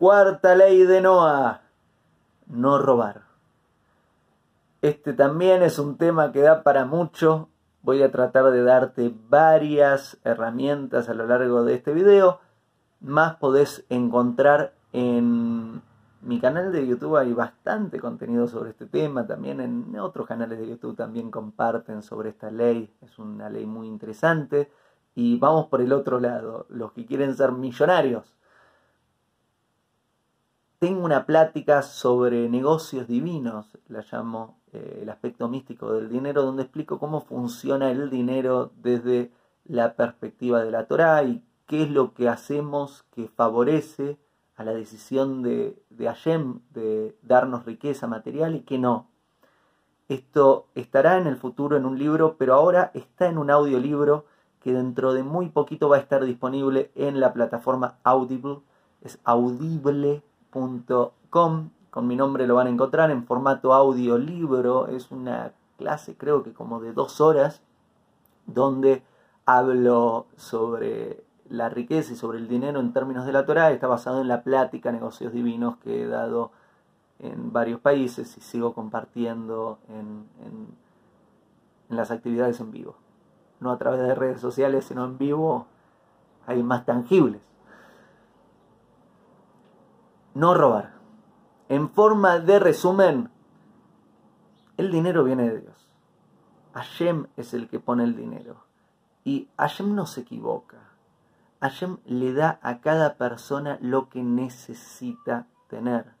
Cuarta ley de Noah, no robar. Este también es un tema que da para mucho. Voy a tratar de darte varias herramientas a lo largo de este video. Más podés encontrar en mi canal de YouTube hay bastante contenido sobre este tema, también en otros canales de YouTube también comparten sobre esta ley, es una ley muy interesante. Y vamos por el otro lado, los que quieren ser millonarios. Tengo una plática sobre negocios divinos, la llamo eh, el aspecto místico del dinero, donde explico cómo funciona el dinero desde la perspectiva de la Torah y qué es lo que hacemos que favorece a la decisión de, de Hashem de darnos riqueza material y que no. Esto estará en el futuro en un libro, pero ahora está en un audiolibro que dentro de muy poquito va a estar disponible en la plataforma Audible. Es audible.com. Con mi nombre lo van a encontrar en formato audiolibro. Es una clase creo que como de dos horas donde hablo sobre la riqueza y sobre el dinero en términos de la Torah está basado en la plática Negocios Divinos que he dado en varios países y sigo compartiendo en, en, las actividades en vivo. No a través de redes sociales, sino en vivo, hay más tangibles. No robar. En forma de resumen, el dinero viene de Dios. Hashem es el que pone el dinero. Y Hashem no se equivoca. Hashem le da a cada persona lo que necesita tener.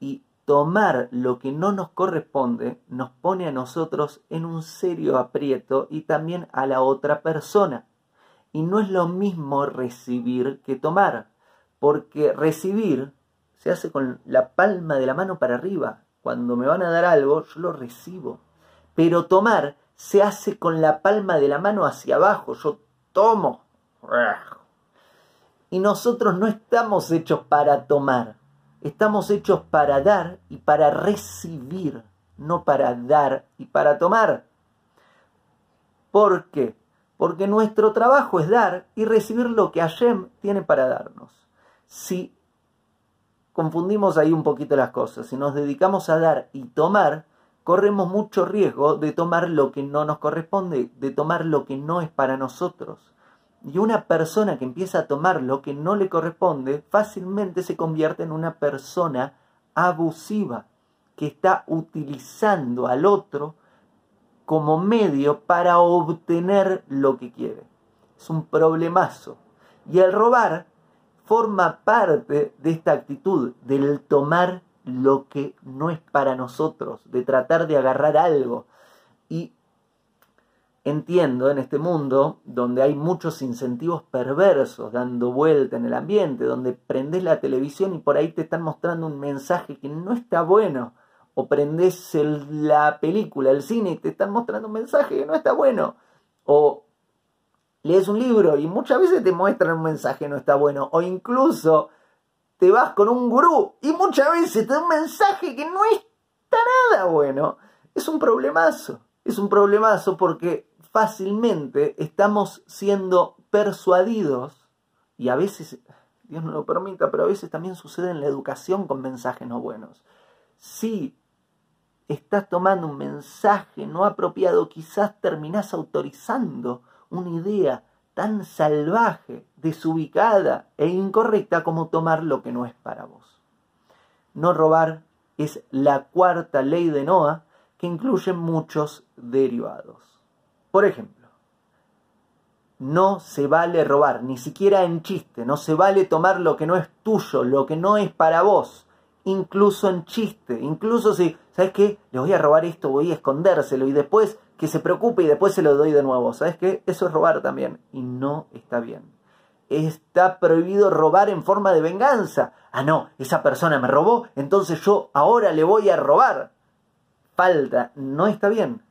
Y tomar lo que no nos corresponde nos pone a nosotros en un serio aprieto y también a la otra persona. Y no es lo mismo recibir que tomar, porque recibir se hace con la palma de la mano para arriba. Cuando me van a dar algo, yo lo recibo. Pero tomar se hace con la palma de la mano hacia abajo. Yo tomo. Y nosotros no estamos hechos para tomar, estamos hechos para dar y para recibir, no para dar y para tomar. ¿Por qué? Porque nuestro trabajo es dar y recibir lo que Hashem tiene para darnos. Si confundimos ahí un poquito las cosas, si nos dedicamos a dar y tomar, corremos mucho riesgo de tomar lo que no nos corresponde, de tomar lo que no es para nosotros. Y una persona que empieza a tomar lo que no le corresponde fácilmente se convierte en una persona abusiva que está utilizando al otro como medio para obtener lo que quiere. Es un problemazo. Y el robar forma parte de esta actitud, del tomar lo que no es para nosotros, de tratar de agarrar algo. Y entiendo en este mundo donde hay muchos incentivos perversos dando vuelta en el ambiente, donde prendes la televisión y por ahí te están mostrando un mensaje que no está bueno, o prendes la película, el cine y te están mostrando un mensaje que no está bueno, o lees un libro y muchas veces te muestran un mensaje que no está bueno, o incluso te vas con un gurú y muchas veces te da un mensaje que no está nada bueno. Es un problemazo, es un problemazo porque fácilmente estamos siendo persuadidos, y a veces, Dios no lo permita, pero a veces también sucede en la educación con mensajes no buenos. Si estás tomando un mensaje no apropiado, quizás terminás autorizando una idea tan salvaje, desubicada e incorrecta como tomar lo que no es para vos. No robar es la cuarta ley de Noah que incluye muchos derivados. Por ejemplo, no se vale robar, ni siquiera en chiste, no se vale tomar lo que no es tuyo, lo que no es para vos, incluso en chiste, incluso si, ¿sabes qué? Le voy a robar esto, voy a escondérselo y después que se preocupe y después se lo doy de nuevo, ¿sabes qué? Eso es robar también y no está bien. Está prohibido robar en forma de venganza. Ah, no, esa persona me robó, entonces yo ahora le voy a robar. Falta, no está bien.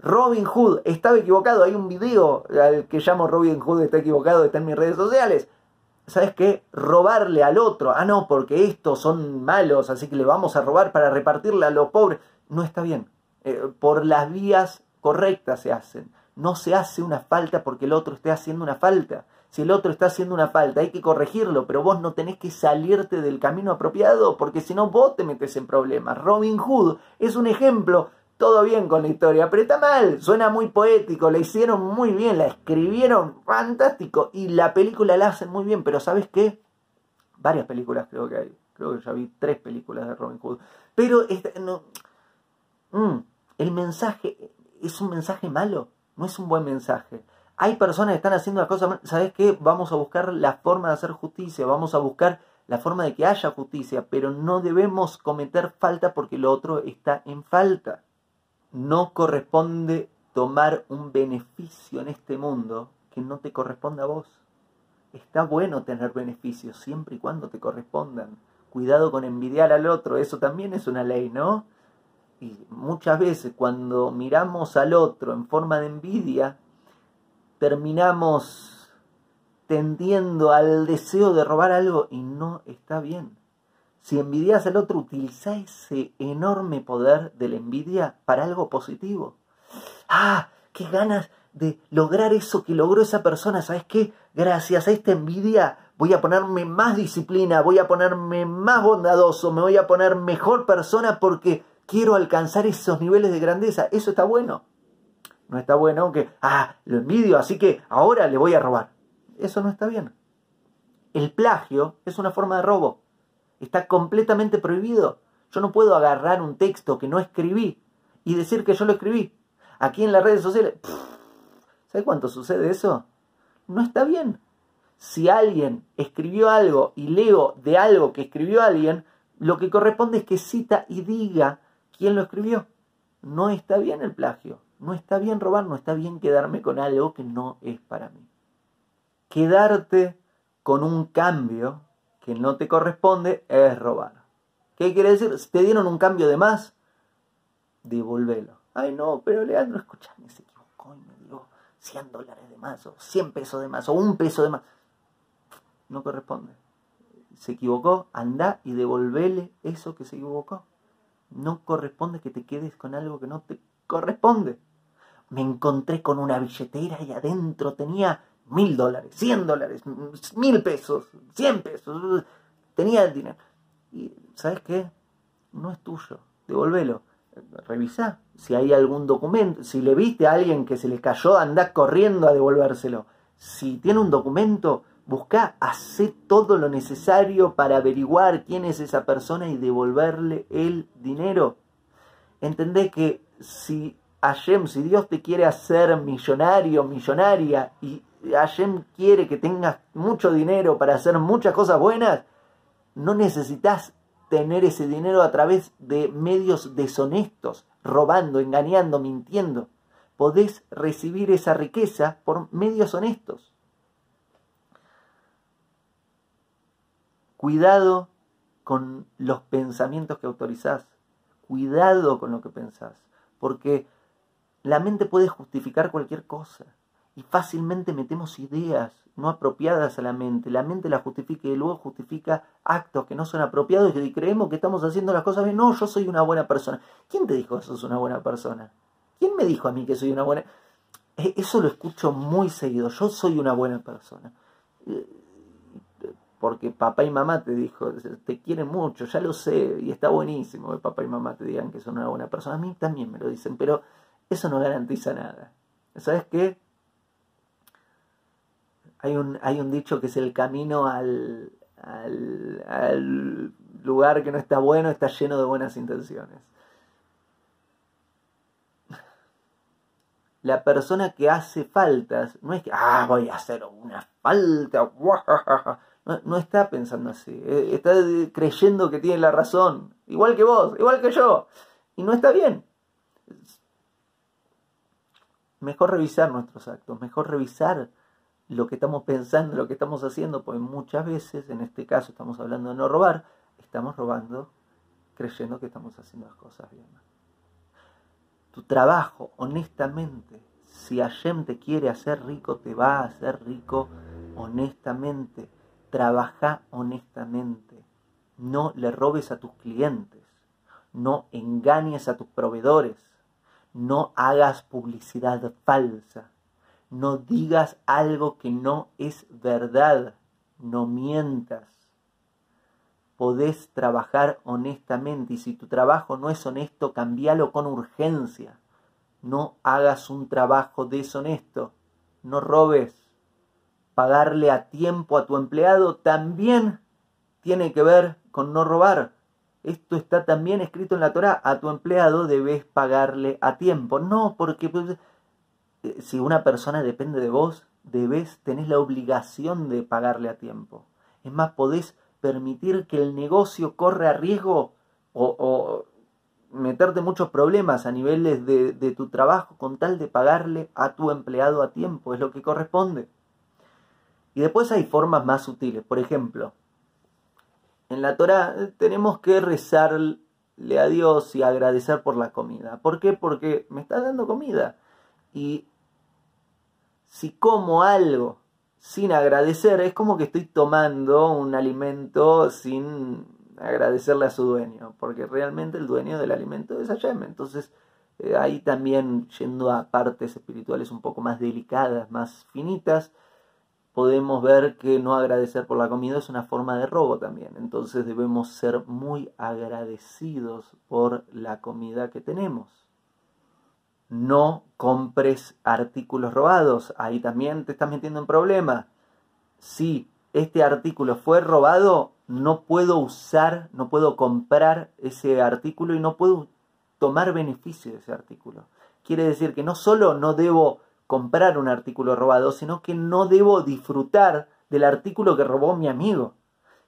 Robin Hood estaba equivocado. Hay un video al que llamo Robin Hood está equivocado, está en mis redes sociales. ¿Sabes qué? Robarle al otro. Ah, no, porque estos son malos, así que le vamos a robar para repartirle a los pobres. No está bien. Eh, por las vías correctas se hacen. No se hace una falta porque el otro esté haciendo una falta. Si el otro está haciendo una falta, hay que corregirlo, pero vos no tenés que salirte del camino apropiado, porque si no vos te metes en problemas. Robin Hood es un ejemplo todo bien con la historia, pero está mal, suena muy poético, la hicieron muy bien, la escribieron fantástico y la película la hacen muy bien, pero ¿sabes qué? Varias películas creo que hay, creo que ya vi tres películas de Robin Hood, pero no, mm, el mensaje es un mensaje malo, no es un buen mensaje. Hay personas que están haciendo las cosas, ¿sabes qué? Vamos a buscar la forma de hacer justicia, vamos a buscar la forma de que haya justicia, pero no debemos cometer falta porque lo otro está en falta no corresponde tomar un beneficio en este mundo que no te corresponda a vos. Está bueno tener beneficios siempre y cuando te correspondan. Cuidado con envidiar al otro, eso también es una ley, ¿no? Y muchas veces cuando miramos al otro en forma de envidia, terminamos tendiendo al deseo de robar algo y no está bien. Si envidias al otro, utiliza ese enorme poder de la envidia para algo positivo. ¡Ah! ¡Qué ganas de lograr eso que logró esa persona! ¿Sabes qué? Gracias a esta envidia voy a ponerme más disciplina, voy a ponerme más bondadoso, me voy a poner mejor persona porque quiero alcanzar esos niveles de grandeza. Eso está bueno. No está bueno aunque, ah, lo envidio, así que ahora le voy a robar. Eso no está bien. El plagio es una forma de robo. Está completamente prohibido. Yo no puedo agarrar un texto que no escribí y decir que yo lo escribí. Aquí en las redes sociales, ¿sabe cuánto sucede eso? No está bien. Si alguien escribió algo y leo de algo que escribió alguien, lo que corresponde es que cita y diga quién lo escribió. No está bien el plagio. No está bien robar, no está bien quedarme con algo que no es para mí. Quedarte con un cambio que no te corresponde es robar. ¿Qué quiere decir? Si te dieron un cambio de más, devolvelo. Ay, no, pero Leandro, escuchame, se equivocó y me dio 100 dólares de más, o 100 pesos de más, o un peso de más. No corresponde. Se equivocó, anda y devolvele eso que se equivocó. No corresponde que te quedes con algo que no te corresponde. Me encontré con una billetera y adentro tenía mil dólares, cien dólares, mil pesos, cien pesos. Tenía el dinero. Y, ¿sabes qué? No es tuyo. Devolvelo. Revisa si hay algún documento. Si le viste a alguien que se le cayó, anda corriendo a devolvérselo. Si tiene un documento, busca, hace todo lo necesario para averiguar quién es esa persona y devolverle el dinero. Entendé que si Hashem, si Dios te quiere hacer millonario, millonaria, y Hashem quiere que tengas mucho dinero para hacer muchas cosas buenas, no necesitas tener ese dinero a través de medios deshonestos, robando, engañando, mintiendo. Podés recibir esa riqueza por medios honestos. Cuidado con los pensamientos que autorizás. Cuidado con lo que pensás. Porque la mente puede justificar cualquier cosa y fácilmente metemos ideas no apropiadas a la mente. La mente la justifica y luego justifica actos que no son apropiados y creemos que estamos haciendo las cosas bien. No, yo soy una buena persona. ¿Quién te dijo que sos una buena persona? ¿Quién me dijo a mí que soy una buena? E, eso lo escucho muy seguido. Yo soy una buena persona. Porque papá y mamá te dijo, te quieren mucho, ya lo sé, y está buenísimo que papá y mamá te digan que son una buena persona. A mí también me lo dicen, pero eso no garantiza nada. ¿Sabes qué? Hay un, hay un dicho que es el camino al, al, lugar que no está bueno, está lleno de buenas intenciones. La persona que hace faltas no es que, ah, voy a hacer una falta, no, está pensando así, eh, está creyendo que tiene la razón, igual que vos, igual que yo, y no está bien. Mejor revisar nuestros actos, mejor revisar lo que estamos pensando, lo que estamos haciendo, pues muchas veces, en este caso estamos hablando de no robar, estamos robando creyendo que estamos haciendo las cosas bien. Tu trabajo, honestamente, si Hashem te quiere hacer rico, te va a hacer rico honestamente. Trabaja honestamente. No le robes a tus clientes. No engañes a tus proveedores. No hagas publicidad falsa No digas algo que no es verdad. No mientas. Podés trabajar honestamente y si tu trabajo no es honesto, cambialo con urgencia. No hagas un trabajo deshonesto. No robes. Pagarle a tiempo a tu empleado también tiene que ver con no robar. Esto está también escrito en la Torah. A tu empleado debes pagarle a tiempo. No, porque pues, eh, si una persona depende de vos, debes, tenés la obligación de pagarle a tiempo. Es más, podés permitir que el negocio corra a riesgo o, meterte muchos problemas a niveles de, de tu trabajo con tal de pagarle a tu empleado a tiempo. Es lo que corresponde. Y después hay formas más sutiles. Por ejemplo, en la Torah tenemos que rezarle a Dios y agradecer por la comida. ¿Por qué? Porque me está dando comida. Y si como algo sin agradecer, es como que estoy tomando un alimento sin agradecerle a su dueño, porque realmente el dueño del alimento es Hashem. Entonces, eh, ahí también yendo a partes espirituales un poco más delicadas, más finitas, podemos ver que no agradecer por la comida es una forma de robo también. Entonces debemos ser muy agradecidos por la comida que tenemos. No compres artículos robados. Ahí también te estás metiendo en problema. Si este artículo fue robado, no puedo usar, no puedo comprar ese artículo y no puedo tomar beneficio de ese artículo. Quiere decir que no solo no debo comprar un artículo robado, sino que no debo disfrutar del artículo que robó mi amigo.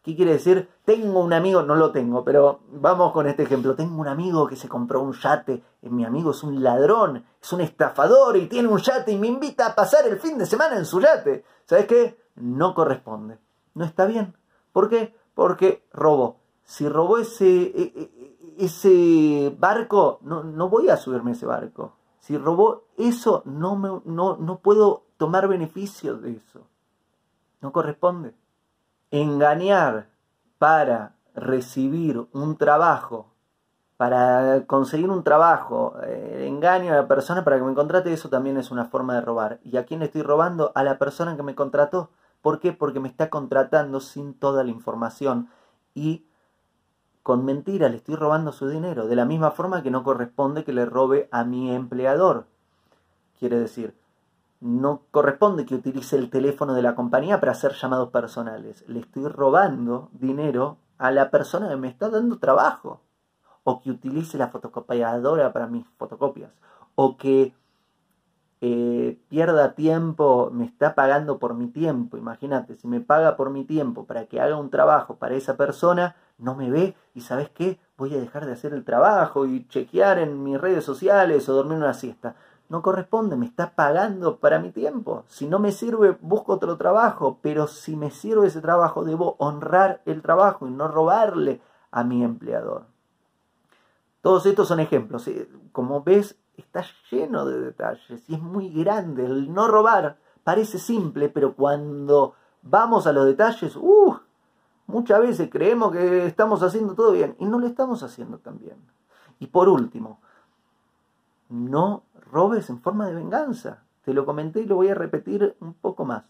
¿Qué quiere decir? Tengo un amigo, no lo tengo, pero vamos con este ejemplo. Tengo un amigo que se compró un yate. Eh, mi amigo es un ladrón, es un estafador y tiene un yate y me invita a pasar el fin de semana en su yate. ¿Sabes qué? No corresponde. No está bien. ¿Por qué? Porque robó. Si robó ese, e, e, ese barco, no, no voy a subirme a ese barco. Si robó eso, no, me, no, no puedo tomar beneficio de eso. No corresponde. Engañar para recibir un trabajo, para conseguir un trabajo, eh, engaño a la persona para que me contrate, eso también es una forma de robar. ¿Y a quién le estoy robando? A la persona que me contrató. ¿Por qué? Porque me está contratando sin toda la información y con mentira le estoy robando su dinero, de la misma forma que no corresponde que le robe a mi empleador. Quiere decir, no corresponde que utilice el teléfono de la compañía para hacer llamados personales. Le estoy robando dinero a la persona que me está dando trabajo. O que utilice la fotocopiadora para mis fotocopias. O que eh, pierda tiempo, me está pagando por mi tiempo. Imagínate, si me paga por mi tiempo para que haga un trabajo para esa persona, no me ve y sabes qué, voy a dejar de hacer el trabajo y chequear en mis redes sociales o dormir una siesta. No corresponde, me está pagando para mi tiempo. Si no me sirve, busco otro trabajo, pero si me sirve ese trabajo, debo honrar el trabajo y no robarle a mi empleador. Todos estos son ejemplos. Como ves, está lleno de detalles y es muy grande. El no robar parece simple, pero cuando vamos a los detalles, ¡uh! Muchas veces creemos que estamos haciendo todo bien y no lo estamos haciendo tan bien. Y por último, no robes en forma de venganza. Te lo comenté y lo voy a repetir un poco más.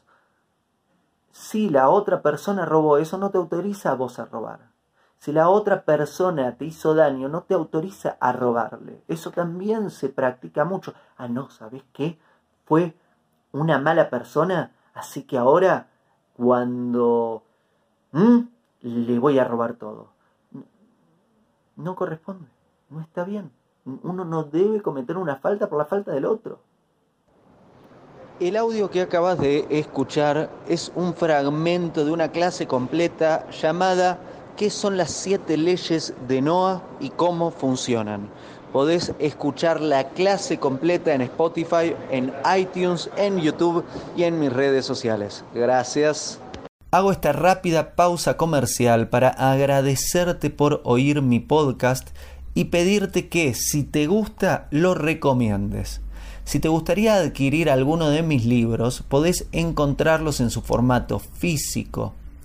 Si la otra persona robó, eso no te autoriza a vos a robar. Si la otra persona te hizo daño, no te autoriza a robarle. Eso también se practica mucho. Ah, no, ¿sabes qué? Fue una mala persona, así que ahora cuando. Le voy a robar todo. No corresponde, no está bien. Uno no debe cometer una falta por la falta del otro. El audio que acabas de escuchar es un fragmento de una clase completa llamada ¿Qué son las siete leyes de Noah y cómo funcionan? Podés escuchar la clase completa en Spotify, en iTunes, en YouTube y en mis redes sociales. Gracias. Hago esta rápida pausa comercial para agradecerte por oír mi podcast y pedirte que si te gusta lo recomiendes. Si te gustaría adquirir alguno de mis libros, podés encontrarlos en su formato físico